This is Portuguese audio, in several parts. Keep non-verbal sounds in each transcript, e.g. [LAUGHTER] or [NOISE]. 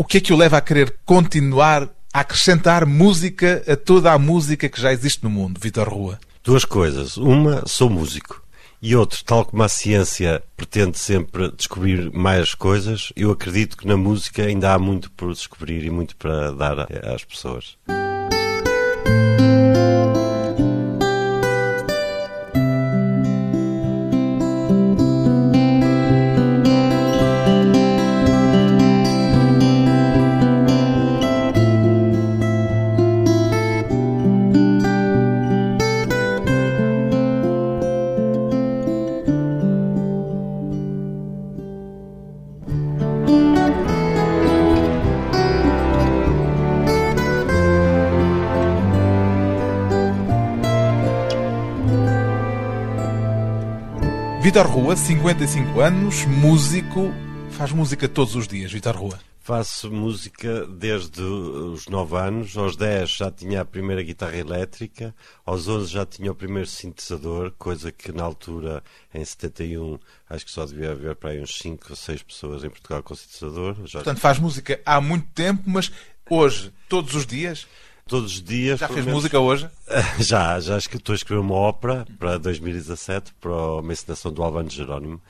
O que é que o leva a querer continuar a acrescentar música a toda a música que já existe no mundo, Vitor Rua? Duas coisas. Uma, sou músico. E outro, tal como a ciência pretende sempre descobrir mais coisas, eu acredito que na música ainda há muito por descobrir e muito para dar às pessoas. Rua, 55 anos, músico, faz música todos os dias, Vitor Rua. Faço música desde os 9 anos, aos 10 já tinha a primeira guitarra elétrica, aos 11 já tinha o primeiro sintetizador, coisa que na altura, em 71, acho que só devia haver para aí uns 5 ou 6 pessoas em Portugal com sintetizador. Já... Portanto, faz música há muito tempo, mas hoje, todos os dias? Todos os dias. Já fez menos... música hoje? [LAUGHS] já, já estou a escrever uma ópera para 2017, para uma encenação do Albano Jerónimo.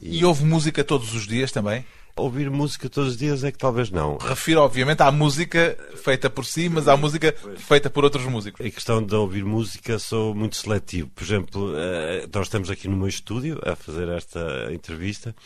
E... e houve música todos os dias também? Ouvir música todos os dias é que talvez não. Refiro, obviamente, à música feita por si, mas à música feita por outros músicos. Em questão de ouvir música, sou muito seletivo. Por exemplo, eh, nós estamos aqui no meu estúdio a fazer esta entrevista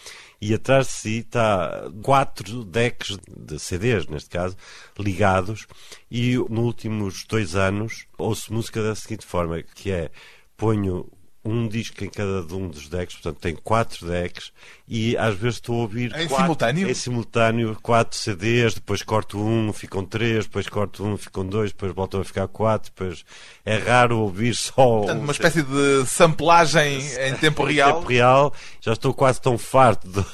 e atrás de si está quatro decks de CDs, neste caso, ligados, e nos últimos dois anos ouço música da seguinte forma, que é ponho um disco em cada um dos decks, portanto tem quatro decks e às vezes estou a ouvir em quatro, simultâneo? Em simultâneo, quatro CDs, depois corto um, ficam três, depois corto um, ficam dois, depois voltam a ficar quatro, depois é raro ouvir [LAUGHS] só. Portanto, uma espécie de samplagem em tempo real. Em tempo real, já estou quase tão farto de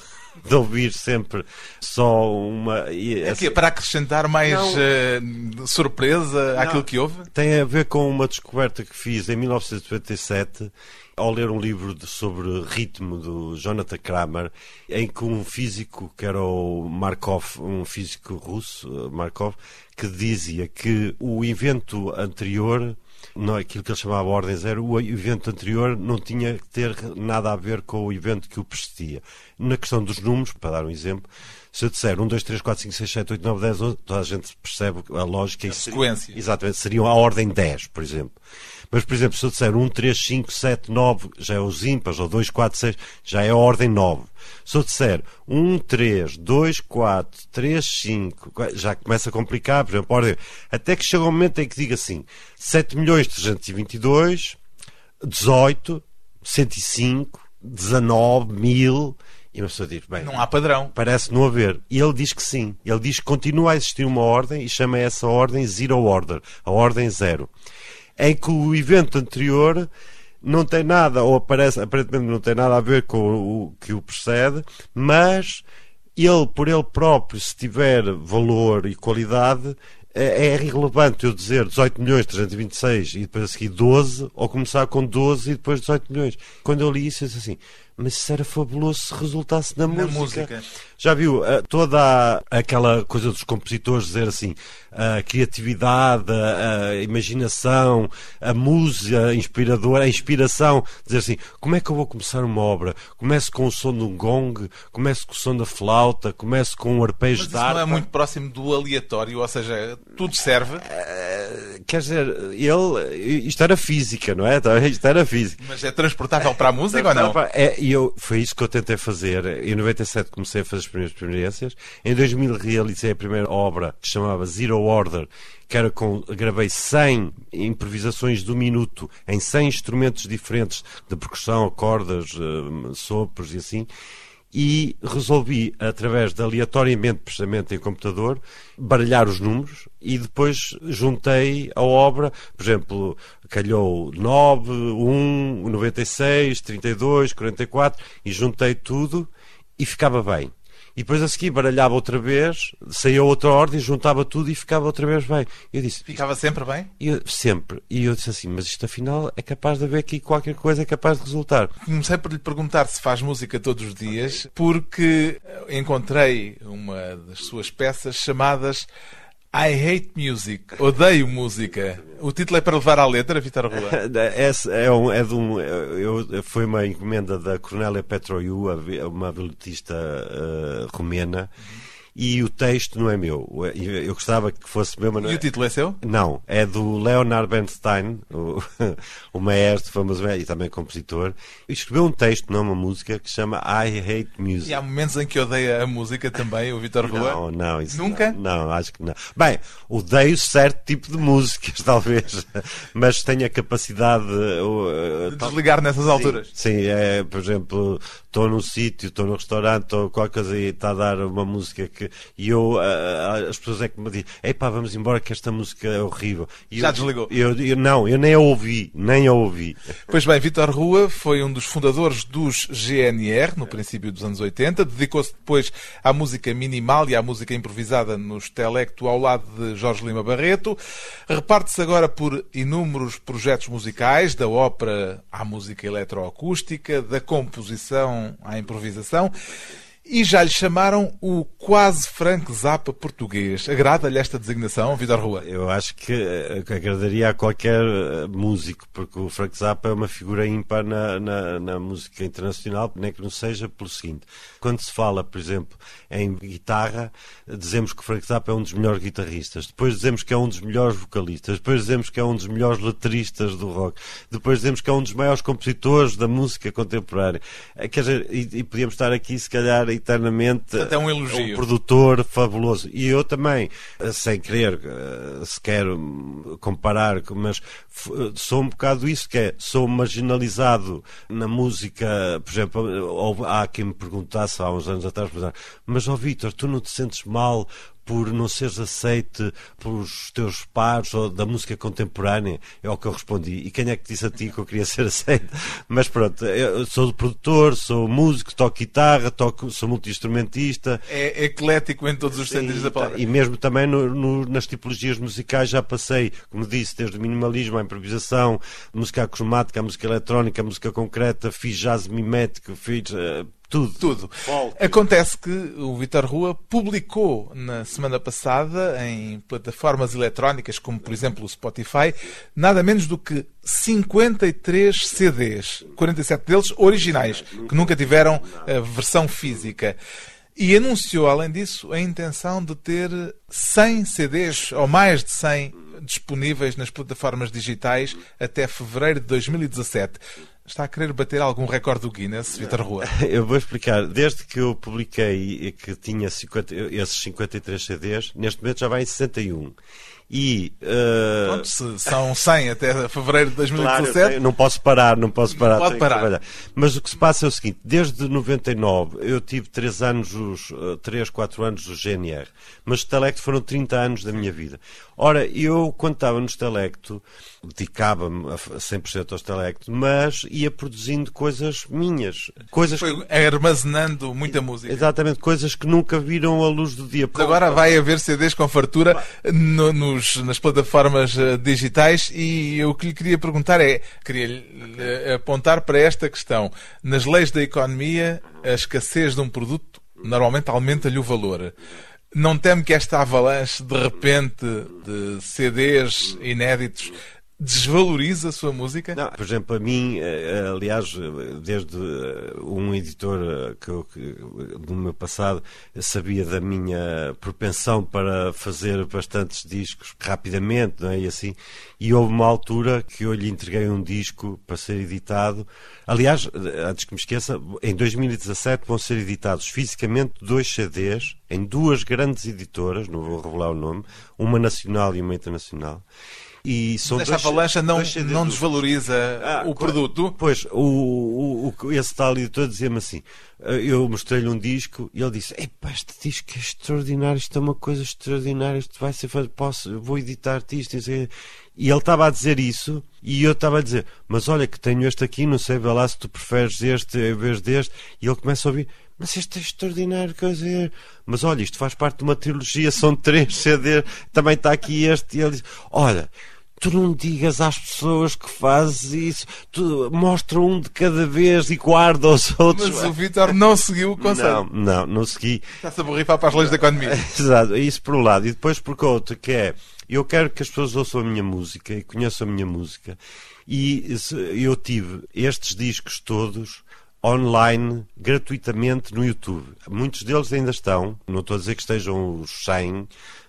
de ouvir sempre só uma. É assim, para acrescentar mais uh, surpresa não, àquilo que houve? Tem a ver com uma descoberta que fiz em 1997 ao ler um livro de, sobre ritmo do Jonathan Kramer, em que um físico, que era o Markov, um físico russo, Markov, que dizia que o evento anterior não, aquilo que ele chamava Ordem Zero, o evento anterior não tinha que ter nada a ver com o evento que o precedia. Na questão dos números, para dar um exemplo, se eu disser 1, 2, 3, 4, 5, 6, 7, 8, 9, 10, 11, toda a gente percebe a lógica. A sequência. Seria, exatamente, seriam a ordem 10, por exemplo. Mas, por exemplo, se eu disser 1, 3, 5, 7, 9, já é os ímpares, ou 2, 4, 6, já é a ordem 9. Se eu disser 1, 3, 2, 4, 3, 5, já começa a complicar, por exemplo, a ordem. Até que chega um momento em que diga assim: 7 milhões 322, 18, 105, 19 mil. E uma pessoa diz, bem, não há padrão. Parece não haver. E ele diz que sim. Ele diz que continua a existir uma ordem e chama essa ordem Zero Order, a ordem zero em que o evento anterior não tem nada, ou aparece, aparentemente não tem nada a ver com o que o precede, mas ele, por ele próprio, se tiver valor e qualidade, é, é irrelevante eu dizer 18 milhões 326 e depois a seguir 12, ou começar com 12 e depois 18 milhões. Quando eu li isso, eu disse assim, mas isso era fabuloso se resultasse na, na música. música. Já viu uh, toda a, aquela coisa dos compositores dizer assim, a criatividade, a, a, imaginação, a música inspiradora, a inspiração, dizer assim, como é que eu vou começar uma obra? Começo com o som de um gong, começo com o som da flauta, começo com um arpejo Mas de harpa. não é muito próximo do aleatório, ou seja, tudo serve? Uh, quer dizer, ele, isto era física, não é? Isto era física. Mas é transportável para a música ou não? É, e eu, foi isso que eu tentei fazer. Em 97 comecei a fazer as primeiras experiências. Em 2000 realizei a primeira obra que se chamava Zero Order, que era com, gravei 100 improvisações do minuto em 100 instrumentos diferentes de percussão, cordas, uh, sopros e assim e resolvi, através de aleatoriamente, precisamente em computador, baralhar os números e depois juntei a obra, por exemplo, calhou 9, 1, 96, 32, 44 e juntei tudo e ficava bem. E depois a seguir baralhava outra vez, saía outra ordem, juntava tudo e ficava outra vez bem. Eu disse, Ficava sempre bem? eu- sempre. E eu disse assim, mas isto afinal é capaz de haver aqui qualquer coisa, é capaz de resultar. Comecei por lhe perguntar se faz música todos os dias, porque encontrei uma das suas peças chamadas I Hate Music, Odeio Música. O título é para levar à letra, Vitor Rua. [LAUGHS] Esse é, um, é de um, eu, foi uma encomenda da Cornélia Petroiu, uma veletista eh, romena, e o texto não é meu. Eu, gostava que fosse meu, mas não E é. o título é seu? Não, é do Leonard Bernstein, o, [LAUGHS] o maestro famoso e também compositor. Escreveu um texto, não uma música, que se chama I Hate Music. E há momentos em que odeia a música também, o Vitor Rua. Não, não, isso Nunca? Não, não, acho que não. Bem, odeio certo tipo de músicas, [LAUGHS] talvez, mas tenho a capacidade uh, De desligar nessas alturas. Sim, é, por exemplo, estou num sítio, estou num restaurante, estou qualquer coisa e está a dar uma música que. E eu, ah, as pessoas é que me dizem, epá, vamos embora que esta música é horrível. E Já eu- desligou? Eu, eu- não, eu nem a ouvi, nem a ouvi. Pois bem, Vitor Rua foi um dos fundadores dos GNR, no princípio dos anos 80. Dedicou-se depois à música minimal e à música improvisada nos Telecto, ao lado de Jorge Lima Barreto. Reparte-se agora por inúmeros projetos musicais, da ópera à música eletroacústica, da composição à improvisação. E já lhe chamaram o quase Frank Zappa português. Agrada-lhe esta designação, Vitor Rua? Eu acho que, eh, agradaria a qualquer eh, músico, porque o Frank Zappa é uma figura ímpar na, na, na música internacional, nem que não seja pelo seguinte. Quando se fala, por exemplo, em guitarra, dizemos que o Frank Zappa é um dos melhores guitarristas, depois dizemos que é um dos melhores vocalistas, depois dizemos que é um dos melhores letristas do rock, depois dizemos que é um dos maiores compositores da música contemporânea. Eh, Quer dizer, e, e podíamos estar aqui, se calhar, eternamente Até um elogio. um produtor fabuloso. E eu também, eh, sem querer eh, sequer hum, comparar, mas eh, sou um bocado isso, que é, sou marginalizado na música, por exemplo, há quem me perguntasse há uns anos atrás, mas ó Vítor, tu não te sentes mal por não seres aceite pelos teus pares ou da música contemporânea, é o que eu respondi. E quem é que disse a ti que eu queria ser aceite? [LAUGHS] Mas pronto, eu sou produtor, sou músico, toco guitarra, toco, sou multi-instrumentista, É eclético em todos os sentidos da palavra. e mesmo também no- no- nas tipologias musicais já passei, como disse, desde o minimalismo à improvisação, música cromática, a música eletrónica, música concreta, fiz jazz mimético, fiz eh, tudo. Tudo. Acontece que o Vitor Rua publicou na semana passada em plataformas eletrónicas, como por exemplo o Spotify, nada menos do que 53 CDs, 47 deles originais, que nunca tiveram a versão física. E anunciou, além disso, a intenção de ter 100 CDs, ou mais de 100, disponíveis nas plataformas digitais até fevereiro de 2017. Está a querer bater algum recorde do Guinness, Vitor Rua? [LAUGHS] Eu vou explicar. Desde que eu publiquei que tinha 50 esses 53 CDs, neste momento já vai em 61. E. eh, Pronto, se são 100 até fevereiro de Claro, eu 2017. tenho- não posso parar, não posso parar. pode tenho que parar. Mas o que se passa é o seguinte: desde 99 eu tive 3 anos, os, 3, 4 anos do GNR, mas Telecto foram 30 anos da minha vida. Ora, eu, quando estava no Telecto, dedicava-me a 100% ao Telecto, mas ia produzindo coisas minhas. Coisas Foi armazenando muita música. Exatamente, coisas que nunca viram a luz do dia. Mas Agora vai haver CDs com fartura no- nos- nas plataformas eh, digitais e o que lhe queria perguntar é, queria apontar para esta questão. Nas leis da economia, a escassez de um produto normalmente aumenta-lhe o valor. Não teme que esta avalanche, de repente, de CDs inéditos, desvalorize a sua música? Não, por exemplo, a mim, eh, aliás, eh, desde eh, um editor eh, que eu, que, do meu passado sabia da minha propensão para fazer bastantes discos rapidamente, não é? E assim, e houve uma altura que eu lhe entreguei um disco para ser editado. Aliás, eh, antes que me esqueça, em 2017 vão ser editados fisicamente dois CDs em duas grandes editoras, não vou revelar o nome, uma nacional e uma internacional. E são Esta dois- avalanche não, não desvaloriza Ah, o produto? Pois, o, o, o- esse tal editor dizia-me assim: eh, eu mostrei-lhe um disco e ele disse: Epá, este disco é extraordinário, isto é uma coisa extraordinária, isto vai ser. Posso, vou editar-te isto. e E ele estava a dizer isso e eu estava a dizer: Mas olha, que tenho este aqui, não sei, vê lá se tu preferes este em vez deste. E ele começa a ouvir: mas isto é extraordinário, quer dizer. Mas olha, isto faz parte de uma trilogia, são três CDs, também está aqui este. E ele diz: Olha, tu não digas às pessoas que fazes isso, tu mostra um de cada vez e guarda os outros. Mas o Vítor não seguiu o conselho. Não, não, não segui. Está-se a borrifar para as leis da economia. [LAUGHS] Exato, isso por um lado. E depois por outro, que é, eu quero que as pessoas ouçam a minha música e conheçam a minha música. E eu tive estes discos todos online, gratuitamente no YouTube. Muitos deles ainda estão, não estou a dizer que estejam os 100,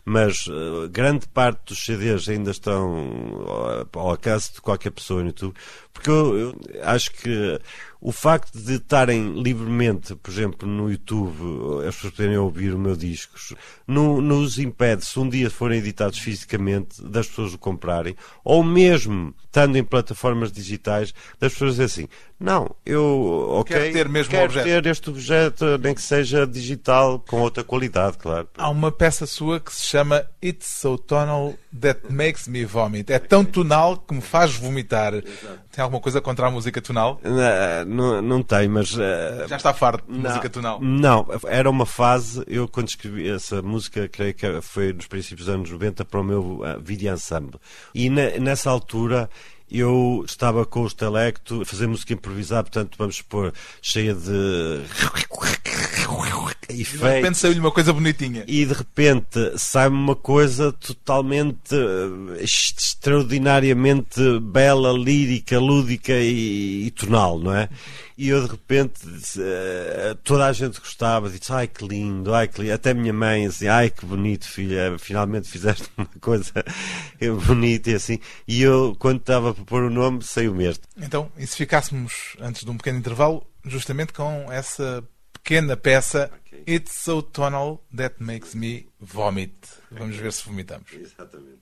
mas uh, grande parte dos CDs ainda estão ao alcance de qualquer pessoa no YouTube, porque eu, eu acho que o facto de estarem livremente, por exemplo, no YouTube, as pessoas poderem ouvir o meu discos, não, não os impede, se um dia forem editados fisicamente, das pessoas o comprarem, ou mesmo estando em plataformas digitais, das pessoas dizerem assim: não, eu ok, quero ter, mesmo quero objeto. ter este objeto, nem que seja digital, com outra qualidade, claro. Há uma peça sua que se chama It's So Tonal That Makes Me Vomit. É tão tonal que me faz vomitar. Tem alguma coisa contra a música tonal? Não, não, não tem, mas. Uh, Já está farto de música tonal? Não, era uma fase. Eu, quando escrevi essa música, creio que foi nos princípios dos anos 90 para o meu uh, vídeo ensemble. E na, nessa altura eu estava com o Estelecto a fazer música improvisada, portanto, vamos supor, cheia de e de repente saiu-lhe uma coisa bonitinha. E de repente sai-me uma coisa totalmente uh, extraordinariamente bela, lírica, lúdica e, e tonal, não é? E eu de repente uh, toda a gente gostava, disse ai que lindo, ai que lindo. Até a minha mãe assim, ai que bonito, filha, finalmente fizeste uma coisa [LAUGHS] bonita e assim. E eu, quando estava para pôr o nome, saiu mesmo. Então, e se ficássemos antes de um pequeno intervalo, justamente com essa pequena peça okay. It's So Tonal That Makes Me Vomit. Vamos ver se vomitamos. Exatamente.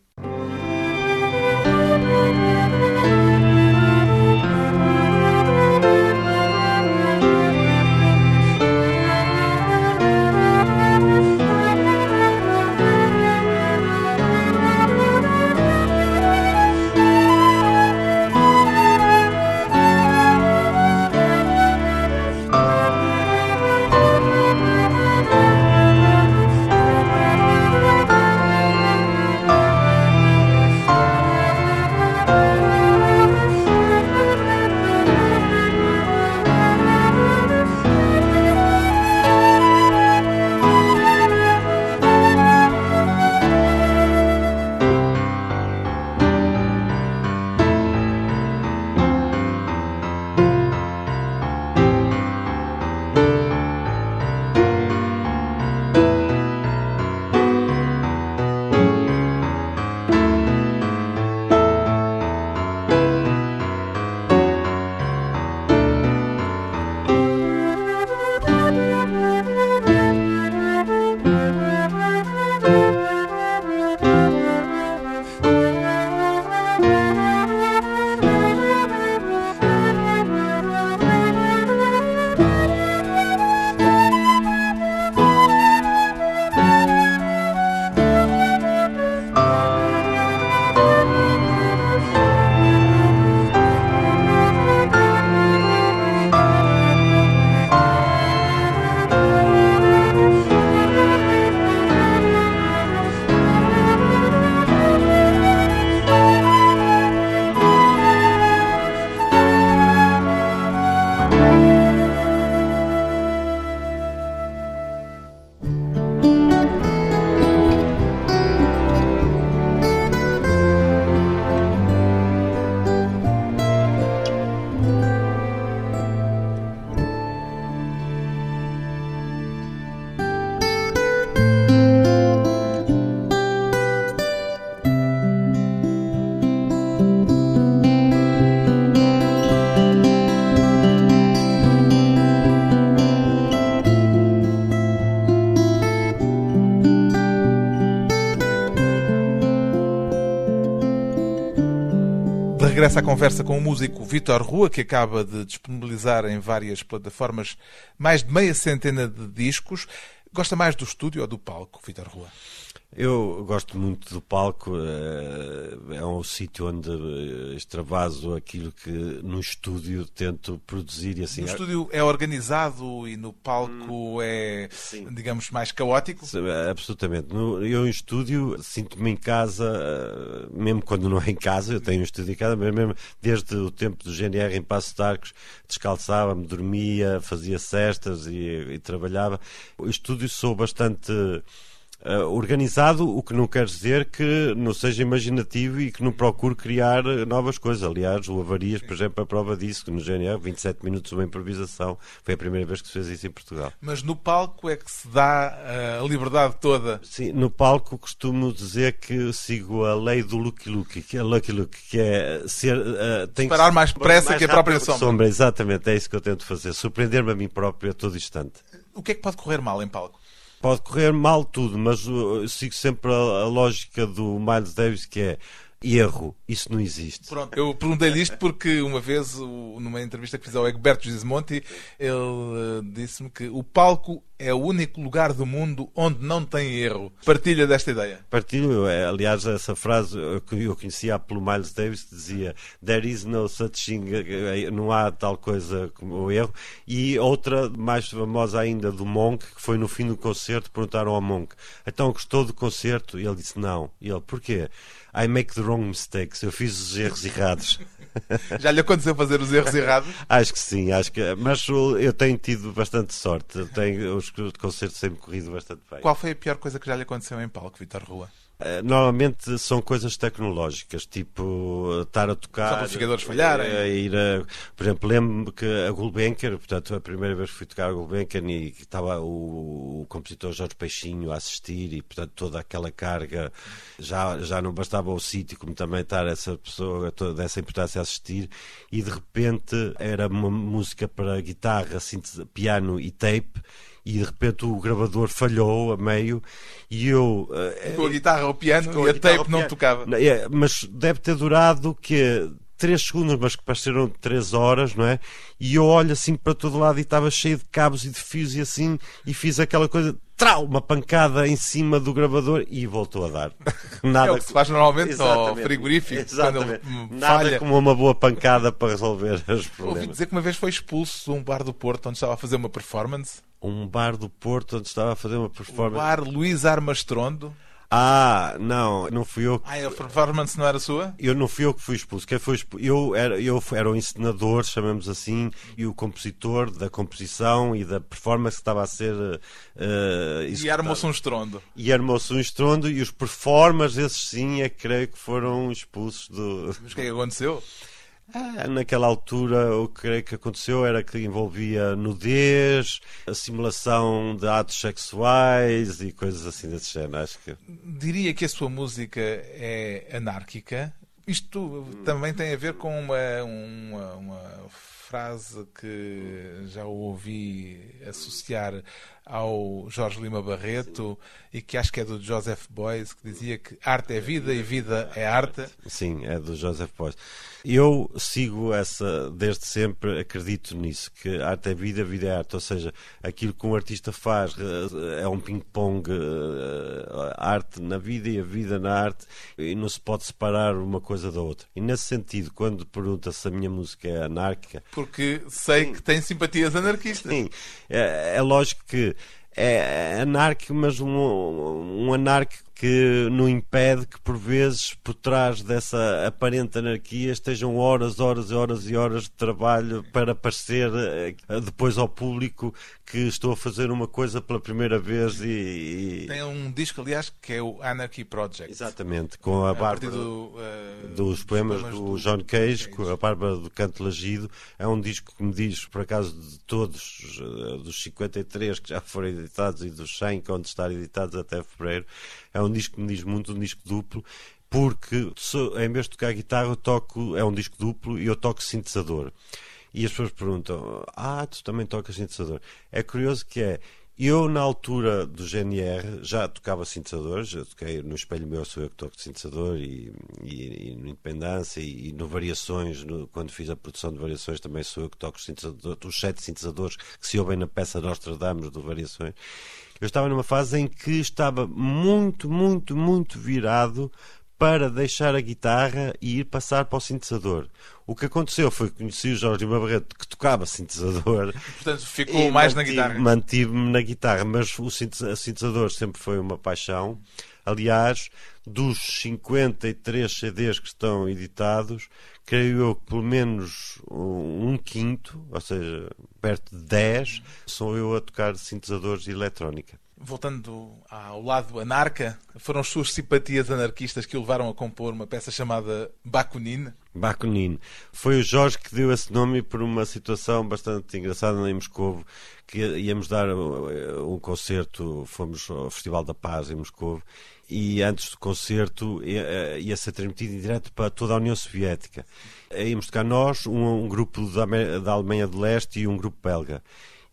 À conversa com o músico Vitor Rua, que acaba de disponibilizar em várias plataformas mais de meia centena de discos. Gosta mais do estúdio ou do palco, Vitor Rua? Eu gosto muito do palco, eh, é um sítio onde eh, extravaso aquilo que no estúdio tento produzir e assim. No estúdio é organizado e no palco hum, é, sim. digamos, mais caótico? Absolutamente. eu em estúdio sinto-me em casa, eh, mesmo quando não é em casa, eu tenho um estúdio em casa, mas mesmo desde o tempo do GNR em Passo de Arcos, descalçava-me, dormia, fazia cestas e, e trabalhava. O estúdio sou bastante uh, organizado, o que não quer dizer que não seja imaginativo e que não procure criar novas coisas. Aliás, o Avarias, por exemplo, a prova disso, que no GNR, 27 minutos uma improvisação, foi a primeira vez que se fez isso em Portugal. Mas no palco é que se dá eh, a liberdade toda? Sim, no palco costumo dizer que sigo a lei do Lucky Lucky, que é Lucky Lucky, que é ser... Uh, tem Parar mais depressa que, que a própria sombra. sombra. Exatamente, é isso que eu tento fazer, surpreender-me a mim próprio a todo instante. O que é que pode correr mal em palco? Pode correr mal tudo, mas uh, sigo sempre a, a lógica do Miles Davis que é erro. Isso não existe. Pronto, eu perguntei-lhe isto porque uma vez, numa entrevista que fiz ao Egberto Gismonti, ele eh, disse-me que o palco é o único lugar do mundo onde não tem erro. Partilha desta ideia? Partilho. É, aliás, essa frase que eu conhecia pelo Miles Davis que dizia There is no such thing, eh, não há tal coisa como o erro. E outra mais famosa ainda do Monk, que foi no fim do concerto, perguntaram ao Monk, então gostou do concerto? E ele disse não. E ele, porquê? I make the wrong mistakes. Eu fiz os erros errados. [LAUGHS] Já lhe aconteceu fazer os erros errados? acho que sim, acho que. Mas eu tenho tido bastante sorte. tenho, os concertos sempre corrido bastante bem. Qual foi a pior coisa que já lhe aconteceu em palco, Vitor Rua? Eh, normalmente são coisas tecnológicas, tipo estar a tocar. Só amplificadores falharem. Eh, ir a, por exemplo, lembro-me que a Gulbenkian, portanto, a primeira vez que fui tocar a Gulbenkian e estava o, o, compositor Jorge Peixinho a assistir e, portanto, toda aquela carga, já, já não bastava o sítio, como também estar essa pessoa, toda essa importância a assistir, e de repente era uma música para guitarra, piano e tape e de repente o gravador falhou a meio e eu. Uh, com a guitarra ao piano e a, a tape não tocava. É, mas deve ter durado que 3 segundos, mas que pareceram 3 horas, não é? E eu olho assim para todo lado e estava cheio de cabos e de fios e assim, e fiz aquela coisa, trau, uma pancada em cima do gravador e voltou a dar. Nada [LAUGHS] é o que se faz normalmente Exatamente. ao frigorífico. Exatamente. Nada falha. como uma boa pancada para resolver os problemas. Ouvi dizer que uma vez foi expulso de um bar do Porto onde estava a fazer uma performance um bar do Porto onde estava a fazer uma performance. O bar Luís Armastrondo. Ah, não, não fui eu. Ah, a performance não era sua? Eu não fui eu que fui expulso. Quem foi expulso? Eu era, eu era o encenador, chamamos assim, e o compositor da composição e da performance que estava a ser. Uh, e armou-se um estrondo. E armou-se um estrondo, e os performers, esses sim, é que creio que foram expulsos do. Mas o que é que aconteceu? Ah, naquela altura, o que que aconteceu era que envolvia nudez, a simulação de atos sexuais e coisas assim desse género. Acho que... Diria que a sua música é anárquica. Isto também tem a ver com uma, uma, uma frase que já ouvi associar ao Jorge Lima Barreto Sim. e que acho que é do Joseph Boyce, que dizia que arte é vida e vida é arte. Sim, é do Joseph Boyce. Eu sigo essa, desde sempre, acredito nisso, que arte é vida, vida é arte. Ou seja, aquilo que um artista faz eh, é um ping-pong, eh, arte na vida e a vida na arte, e não se pode separar uma coisa da outra. E nesse sentido, quando pergunta se a minha música é anárquica. Porque sei Sim. que tem simpatias anarquistas. Sim, é, é lógico que é anárquico, mas um, um anárquico que não impede que, por vezes, por trás dessa aparente anarquia estejam horas, horas e horas e horas de trabalho para parecer eh, depois ao público que estou a fazer uma coisa pela primeira vez e, e... Tem um disco, aliás, que é o Anarchy Project. Exatamente, com a, a Bárbara do, uh, dos poemas do, do John Cage, com a Bárbara do Canto Lagido. É um disco que me diz, por acaso, de todos, uh, dos 53 que já foram editados e dos 100 que vão estar editados até fevereiro, é um disco que me diz muito, um disco duplo porque em vez de tocar guitarra eu toco, é um disco duplo e eu toco sintetizador. E as pessoas perguntam: Ah, tu também tocas sintetizador? É curioso que é. Eu, na altura do GNR, já tocava sintetizadores, eu toquei no Espelho Meu, sou eu que toco sintetizador, e, e, e no Independência, e, e, no Variações, no, quando fiz a produção de Variações, também sou eu que toco os, os sete sintetizadores que se ouvem na peça Nostradamus do Variações. Eu estava numa fase em que estava muito, muito, muito virado para deixar a guitarra e ir passar para o sintetizador. O que aconteceu foi que conheci o Jorge Lima Barreto que tocava sintetizador. [LAUGHS] Portanto, ficou mais mantive, na guitarra. Mantive-me na guitarra, mas o sintetizador sempre foi uma paixão. Aliás, dos 53 CDs que estão editados, creio eu que pelo menos um quinto, ou seja, perto de 10, sou eu a tocar sintetizadores de eletrónica voltando ao lado anarca, foram as suas simpatias anarquistas que o levaram a compor uma peça chamada Bakunin? Bakunin. Foi o Jorge que deu esse nome por uma situação bastante engraçada em Moscou, que íamos dar um concerto, fomos ao Festival da Paz em Moscou, e antes do concerto ia, ia ser transmitido em direto para toda a União Soviética. Íamos tocar nós, um, um grupo da, da Alemanha de Leste e um grupo belga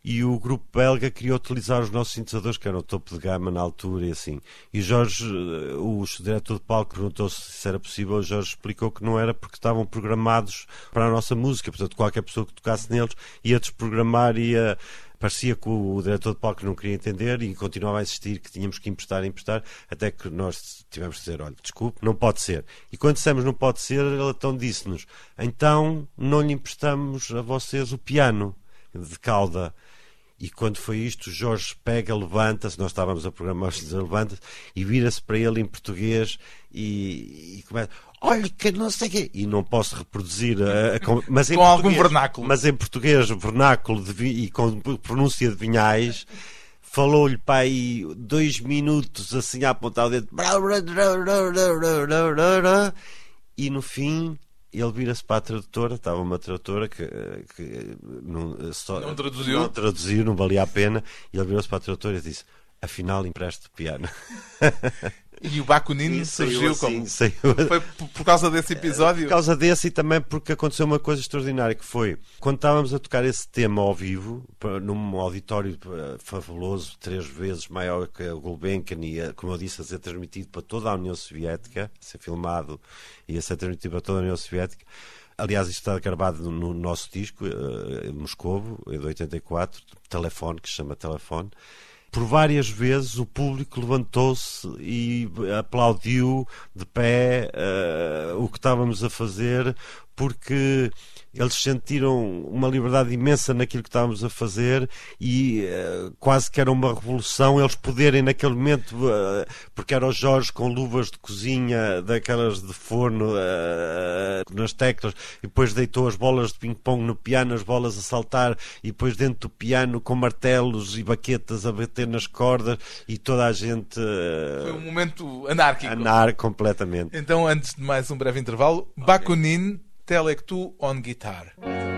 e o grupo belga queria utilizar os nossos sintetizadores, que eram o topo de gama na altura e assim. E Jorge, eh, o diretor de palco, perguntou se era possível. O Jorge explicou que não era porque estavam programados para a nossa música. Portanto, qualquer pessoa que tocasse neles ia desprogramar, ia parecia que o diretor de palco não queria entender e continuava a insistir que tínhamos que emprestar, emprestar, até que nós tivemos que dizer, olha, desculpe, não pode ser. E quando dissemos não pode ser, ele então disse-nos, então não lhe emprestamos a vocês o piano de cauda. E quando foi isto, Jorge pega, levanta-se, nós estávamos a programar os levanta-se e vira-se para ele em português e, e começa. Olha, que não sei quê. E não posso reproduzir, a, a, mas com algum vernáculo. Mas em português, vernáculo de, e com pronúncia de vinhais falou-lhe para aí dois minutos assim a apontar o dedo e no fim ele vira-se para a tradutora, estava uma tradutora que, que não, só, não, traduziu. não traduziu, não valia a pena, e ele virou-se para a tradutora e disse: Afinal, empreste piano. [LAUGHS] E o Bakunin surgiu assim, como. Saiu... [LAUGHS] Foi por causa desse episódio? Por causa desse e também porque aconteceu uma coisa extraordinária que foi quando estávamos a tocar esse tema ao vivo, num auditório fabuloso, três vezes maior que o Gulbenkian e, como eu disse, a ser transmitido para toda a União Soviética, a ser filmado e a ser transmitido para toda a União Soviética. Aliás, isto está gravado no nosso disco, uh, Moscovo, de 84, telefone, que se chama Telefone por várias vezes o público levantou-se e aplaudiu de pé uh, o que estávamos a fazer, porque eles sentiram uma liberdade imensa naquilo que estávamos a fazer e uh, quase que era uma revolução eles poderem naquele momento, uh, porque era o Jorge com luvas de cozinha, daquelas de forno uh, nas teclas, e depois deitou as bolas de ping-pong no piano, as bolas a saltar, e depois dentro do piano com martelos e baquetas a bater nas cordas, e toda a gente. Foi um momento anárquico. Anar completamente. Então, antes de mais um breve intervalo, okay. Bakunin Telectu on guitar.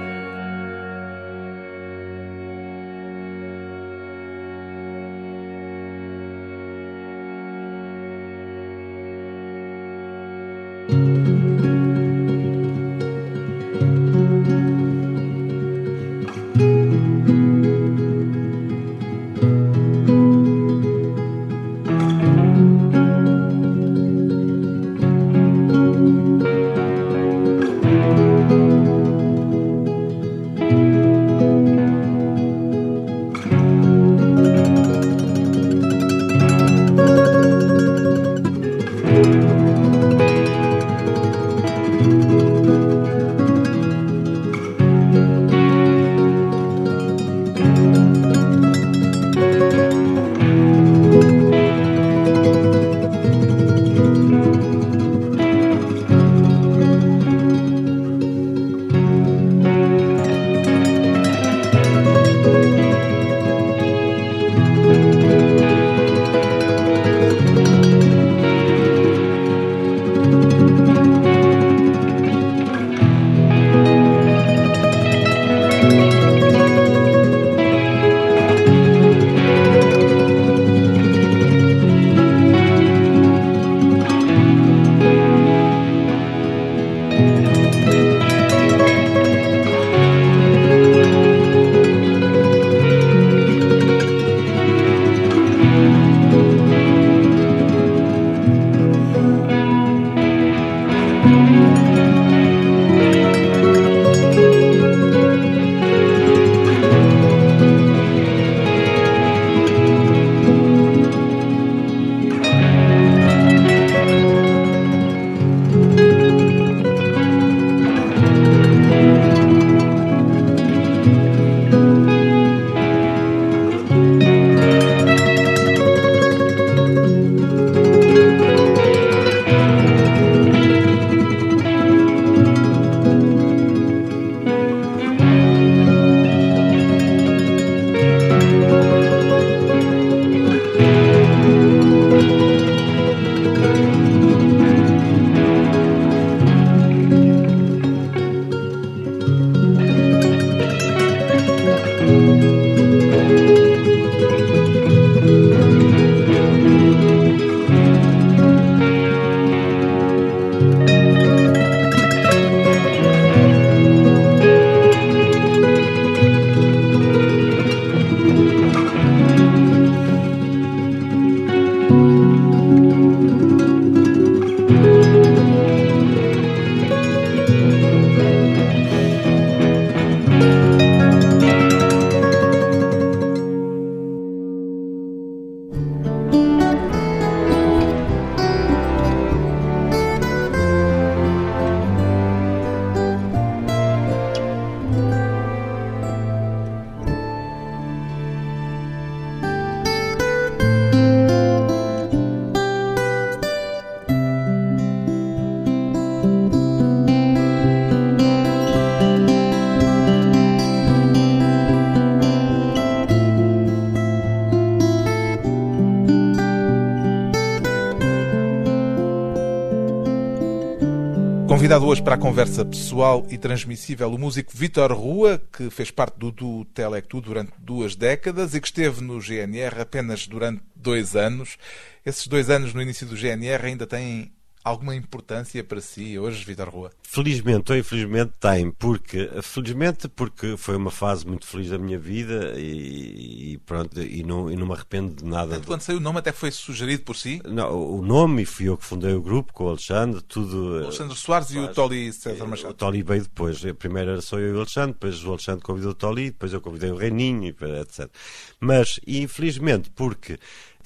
Convidado hoje para a conversa pessoal e transmissível o músico Vítor Rua, que fez parte do duo Telectu durante duas décadas e que esteve no GNR apenas durante dois anos. Esses dois anos no início do GNR ainda têm alguma importância para si hoje, Vitor Rua? Felizmente ou infelizmente tem, porque felizmente porque foi uma fase muito feliz da minha vida e, e pronto, e não, e não me arrependo de nada. Quando saiu o nome até foi sugerido por si? Não, o nome, e fui eu que fundei o grupo com o Alexandre, tudo... O Alexandre Soares e o Tolly César Machado. O Tolly veio depois, primeiro era só eu e o Alexandre, depois o Alexandre convidou o Tolly, depois eu convidei o Reininho, etc. Mas, infelizmente, porque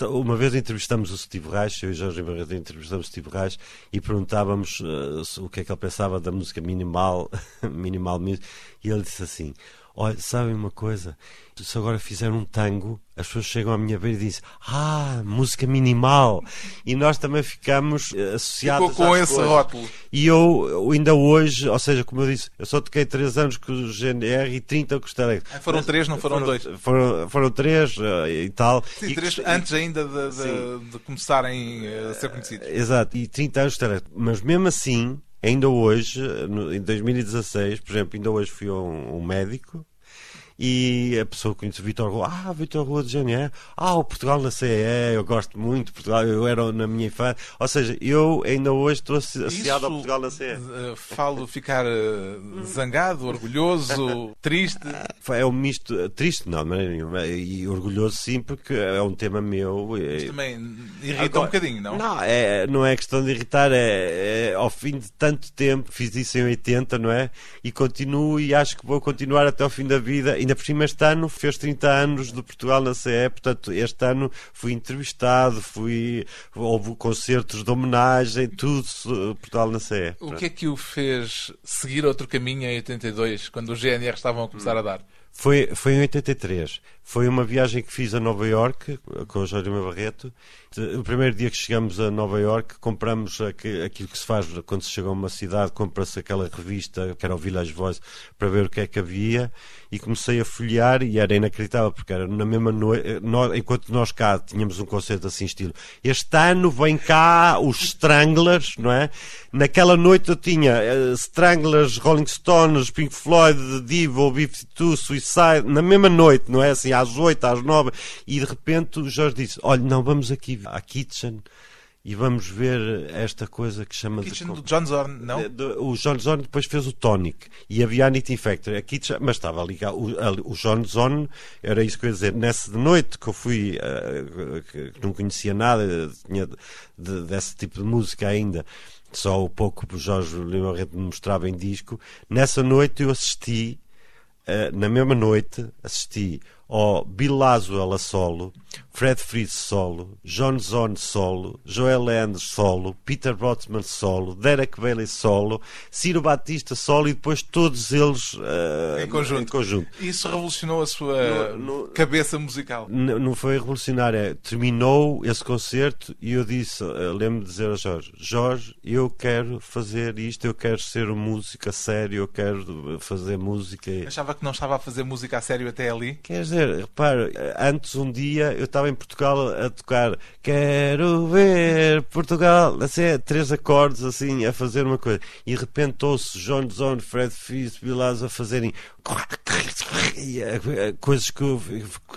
uma vez entrevistamos o Steve Reich, eu e Jorge Barreto entrevistamos o Steve Reich e perguntávamos uh, o que é que ele pensava da música minimal, [LAUGHS] minimal e ele disse assim: Olha, sabem uma coisa? Se agora fizer um tango, as pessoas chegam à minha beira e dizem Ah, música minimal. E nós também ficamos eh, associados Ficou com esse coisas. rótulo. E eu, ainda hoje, ou seja, como eu disse, eu só toquei 3 anos com o GNR e 30 com o Stelec. Ah, foram 3, não foram 2? Foram, foram 3 eh, e tal. Sim, 3 antes ainda de, de, de, começarem a ser conhecidos. Exato, e 30 anos Stelec. Mas mesmo assim, ainda hoje, no, em 2016, por exemplo, ainda hoje fui a um, um médico e a pessoa conhece o Vitor Rua, ah, Vitor Rua de Janeiro, ah, o Portugal na CE, eu gosto muito de Portugal, eu era na minha infância. Ou seja, eu ainda hoje estou associado ao Portugal na CE. Uh, falo ficar uh, zangado, orgulhoso, [LAUGHS] triste. É um misto, triste não, de maneira nenhuma, e orgulhoso sim, porque é um tema meu. Mas também irrita Agora, um bocadinho, não? Não, é, não é questão de irritar, é, é ao fim de tanto tempo, fiz isso em 80, não é? E continuo e acho que vou continuar até ao fim da vida ainda por cima este ano fez 30 anos de Portugal na CE, portanto este ano fui entrevistado, fui, houve concertos de homenagem, tudo Portugal na CE. O que é que o fez seguir outro caminho em 82, quando os GNR estavam a começar a dar? Foi, foi em 83. Foi uma viagem que fiz a Nova York com o Jeremy Barreto. O primeiro dia que chegamos a Nova York, compramos aquilo que se faz quando se chega a uma cidade, compra-se aquela revista que era o Village Voice para ver o que é que havia e comecei a folhear e era inacreditável porque era na mesma noite, enquanto nós cá tínhamos um conceito assim estilo. Este ano vem cá os Stranglers, não é? Naquela noite eu tinha uh, Stranglers, Rolling Stones, Pink Floyd, Divo, B-52, Suicide, na mesma noite, não é? Assim, às oito, às nove, e de repente o Jorge disse: Olha, não, vamos aqui à Kitchen e vamos ver esta coisa que chama Kitchen de. do John Zorn, não? O John Zorn depois fez o Tonic e havia a Anita Infector, a Kitchen, mas estava ali o, o John Zorn, era isso que eu ia dizer. Nessa noite que eu fui, uh, que não conhecia nada, tinha de, desse tipo de música ainda só o pouco que o Jorge Lima me mostrava em disco. Nessa noite eu assisti, uh, na mesma noite, assisti Bill Laswell a solo, Fred Fritz solo, John Zorn solo, Joel Anders solo, Peter Botsman solo, Derek Bailey solo, Ciro Batista solo e depois todos eles uh, em, conjunto. em, conjunto. Isso revolucionou a sua no, no, cabeça musical? Não foi revolucionário, é, terminou esse concerto e eu disse, uh, lembro-me de dizer a Jorge, Jorge, eu quero fazer isto, eu quero ser um músico a sério, eu quero fazer música. Achava que não estava a fazer música a sério até ali? Quer dizer, repare, antes um dia eu estava em Portugal a tocar Quero ver Portugal, assim, três acordes assim, a fazer uma coisa, e de repente ouço John Zone, Fred Fizz, Bilaz a fazerem coisas que,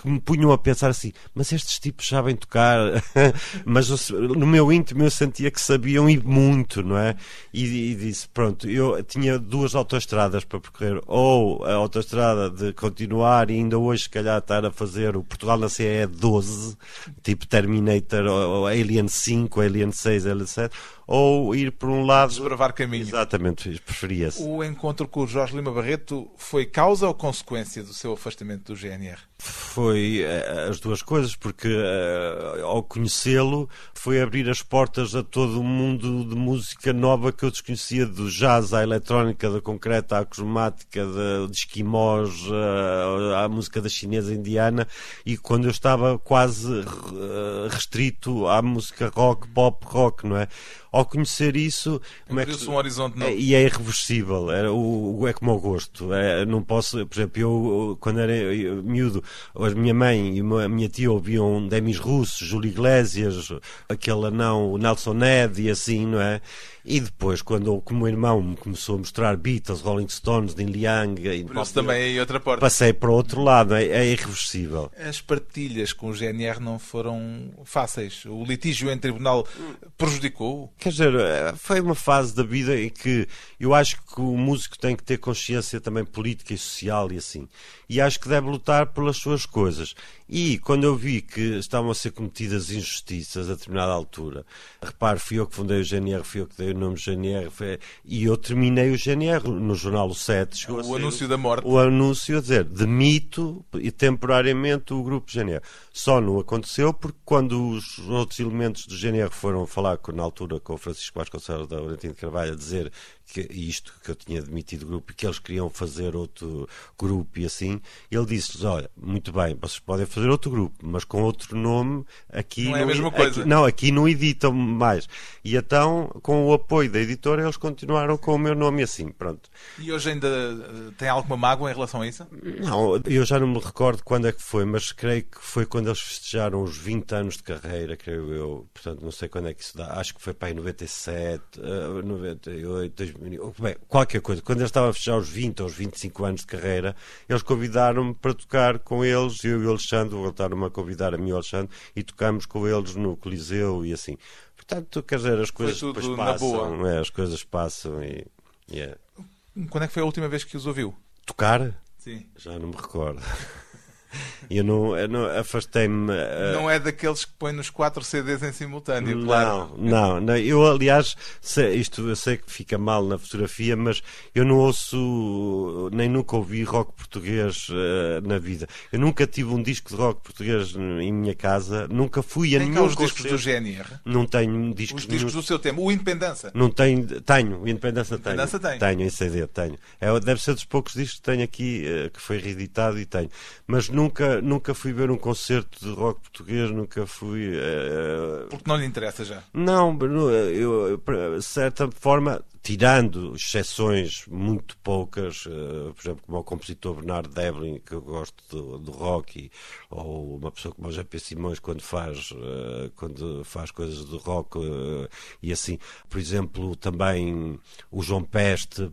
que, me punham a pensar assim, mas estes tipos sabem tocar, [LAUGHS] mas no meu íntimo eu sentia que sabiam e muito, não é? E, e disse, pronto, eu tinha duas autoestradas para percorrer, ou a autoestrada de continuar e ainda hoje se calhar estar a fazer o Portugal na CE 12, tipo Terminator, ou Alien 5, Alien 6, Alien 7, ou ir por um lado. Desbravar caminho. Exatamente, preferia-se. O encontro com o Jorge Lima Barreto foi causa ou consequência do seu afastamento do GNR? Foi uh, as duas coisas, porque uh, ao conhecê-lo foi abrir as portas a todo o mundo de música nova que eu desconhecia, do jazz à eletrónica, da concreta à cromática, de, de esquimós uh, à música da chinesa indiana, e quando eu estava quase restrito à música rock, pop rock, não é? Ao conhecer isso. É que... um horizonte novo. E é irreversível. É, o, é como o gosto. É, não posso, por exemplo, eu, quando era miúdo, a minha mãe e a minha tia ouviam Demis Russos, Júlio Iglesias, aquele anão, o Nelson Ned e assim, não é? E depois, quando como irmão me começou a mostrar Beatles, Rolling Stones, Neil Young... Por isso também é outra porta. Passei para o outro lado, é, é irreversível. As partilhas com o GNR não foram fáceis. O litígio em tribunal prejudicou? Quer dizer, foi uma fase da vida em que eu acho que o músico tem que ter consciência também política e social e assim. E acho que deve lutar pelas suas coisas. E quando eu vi que estavam a ser cometidas injustiças a determinada altura, repare, fui eu que fundei o GNR, fui eu que dei o nome GNR, foi, e eu terminei o GNR no jornal O 7. O anúncio da morte. O anúncio a dizer, demito e temporariamente o grupo GNR. Só não aconteceu porque quando os outros elementos do GNR foram falar com, na altura com o Francisco Vasconcelos da de Carvalho a dizer que isto que eu tinha demitido o grupo e que eles queriam fazer outro grupo e assim, ele disse-lhes, olha, muito bem, vocês podem fazer outro grupo, mas com outro nome, aqui não, é a mesma coisa. Aqui, não, aqui não editam mais. E então, com o apoio da editora, eles continuaram com o meu nome assim, pronto. E hoje ainda eh, tem alguma mágoa em relação a isso? Não, eu já não me recordo quando é que foi, mas creio que foi quando eles festejaram os 20 anos de carreira, creio eu. Portanto, não sei quando é que isso dá. Acho que foi para aí 97, uh, 98, 2000, bem, qualquer coisa. Quando eles estavam a fechar os 20 ou os 25 anos de carreira, eles convidaram-me para tocar com eles, eu e o Alexandre, voltaram-me a convidar a mim e o Alexandre, e tocámos com eles no Coliseu e assim. Portanto, quer dizer, as coisas depois passam, é, as coisas passam e. Yeah. Quando é que foi a última vez que os ouviu? Tocar? Sim. Já não me recordo. Eu não, não afastei-me. Uh... Não é daqueles que põe nos quatro CDs em simultâneo, não, claro. Não, não. Eu, aliás, sei, isto eu sei que fica mal na fotografia, mas eu não ouço, nem nunca ouvi rock português uh, na vida. Eu nunca tive um disco de rock português em minha casa, nunca fui a Tem nenhum. os discos do GNR? Não tenho discos. Os discos do seu tempo. O Independência? Não tenho, tenho. O Independência tenho. Independência tem. Tenho em CD, tenho. É, deve ser dos poucos discos que tenho aqui, uh, que foi reeditado e tenho. Mas nunca, nunca fui ver um concerto de rock português, nunca fui. Uh... Porque não lhe interessa já? Não, eu, de certa forma, tirando exceções muito poucas, uh, por exemplo, como o compositor Bernardo Devlin, que eu gosto do, do rock, ou uma pessoa como o JP Simões, quando faz, uh, quando faz coisas do rock, uh, e assim, por exemplo, também o João Peste,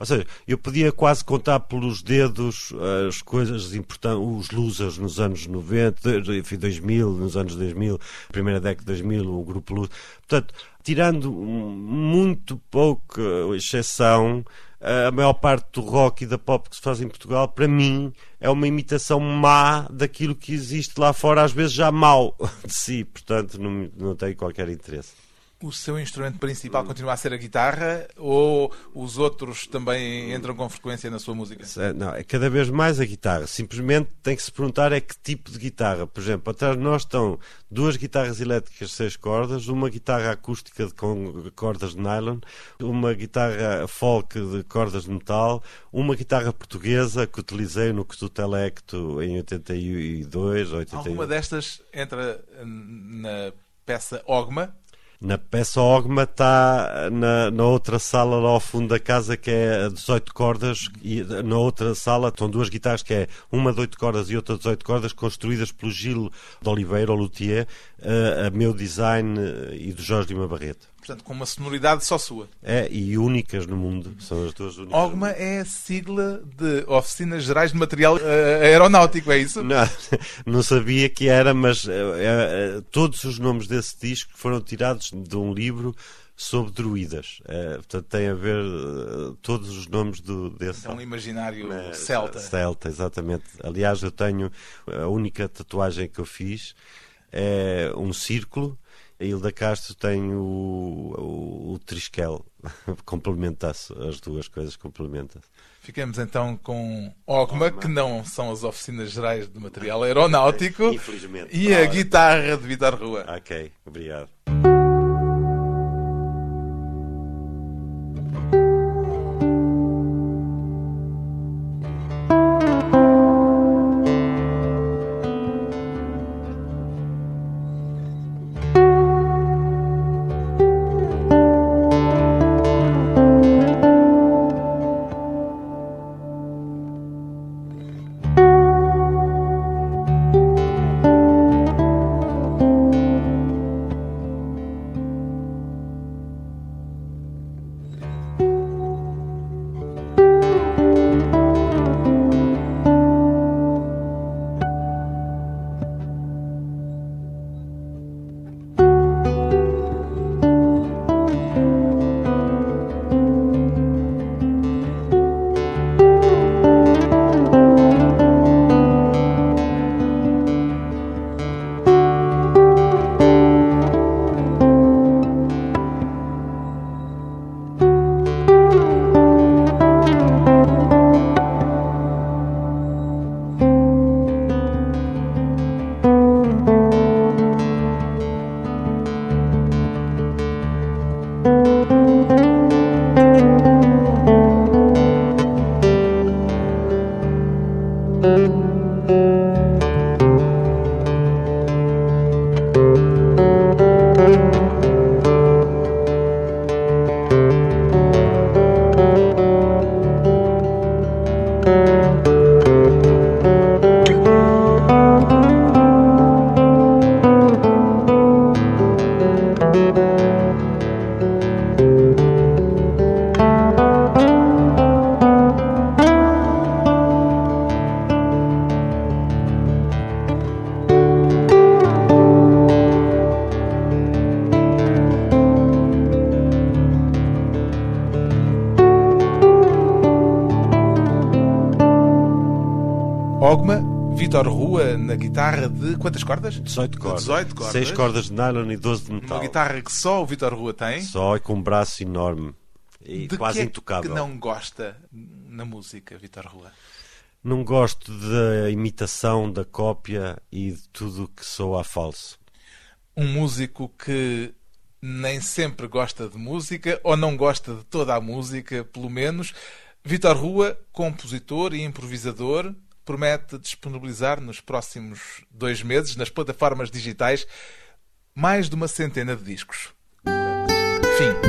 ou seja, eu podia quase contar pelos dedos as coisas importantes, os losers nos anos 90, enfim, 2000, nos anos 2000, primeira década de 2000, o grupo Loser. Portanto, tirando muito pouca exceção, a maior parte do rock e da pop que se faz em Portugal, para mim, é uma imitação má daquilo que existe lá fora, às vezes já mau [LAUGHS] de si. Portanto, não, não tenho qualquer interesse o seu instrumento principal continua a ser a guitarra ou os outros também entram com frequência na sua música? Não, é cada vez mais a guitarra. Simplesmente tem que se perguntar é que tipo de guitarra. Por exemplo, atrás de nós estão duas guitarras elétricas de seis cordas, uma guitarra acústica com cordas de nylon, uma guitarra folk de cordas de metal, uma guitarra portuguesa que utilizei no Cututelecto em 82, 81. Alguma destas entra na peça Ogma? Na peça Ogma está na, na outra sala lá ao fundo da casa que é a 18 cordas e na outra sala estão duas guitarras que é uma de 8 cordas e outra de 18 cordas construídas pelo Gil de Oliveira, o luthier, a, a meu design e do Jorge Lima Barreto. Portanto, com uma sonoridade só sua. É, e únicas no mundo. São as duas únicas. OGMA é a sigla de Oficinas Gerais de Material uh, Aeronáutico, é isso? Não, [LAUGHS] não sabia que era, mas uh, uh, todos os nomes desse disco foram tirados de um livro sobre druidas. portanto, tem a ver todos os nomes do, desse. É um imaginário celta. Celta, exatamente. Aliás, eu tenho a única tatuagem que eu fiz é um círculo a Hilda Castro tem o, o, o Triskel. [LAUGHS] Complementa-se, as duas coisas complementam-se. Ficamos então com OGMA, que não são as oficinas gerais de material aeronáutico. [LAUGHS] Infelizmente. E a guitarra de Vitor Rua. Ok, obrigado. Vitor Rua na guitarra de quantas cordas? 18 cordas. 18 cordas. 6 cordas de nylon e 12 de metal. Uma guitarra que só o Vitor Rua tem. Só e com um braço enorme. E de quase que é intocável. que não gosta na música, Vitor Rua? Não gosto da imitação, da cópia e de tudo que soa a falso. Um músico que nem sempre gosta de música ou não gosta de toda a música, pelo menos. Vitor Rua, compositor e improvisador, promete disponibilizar nos próximos dois meses, nas plataformas digitais, mais de uma centena de discos. Fim.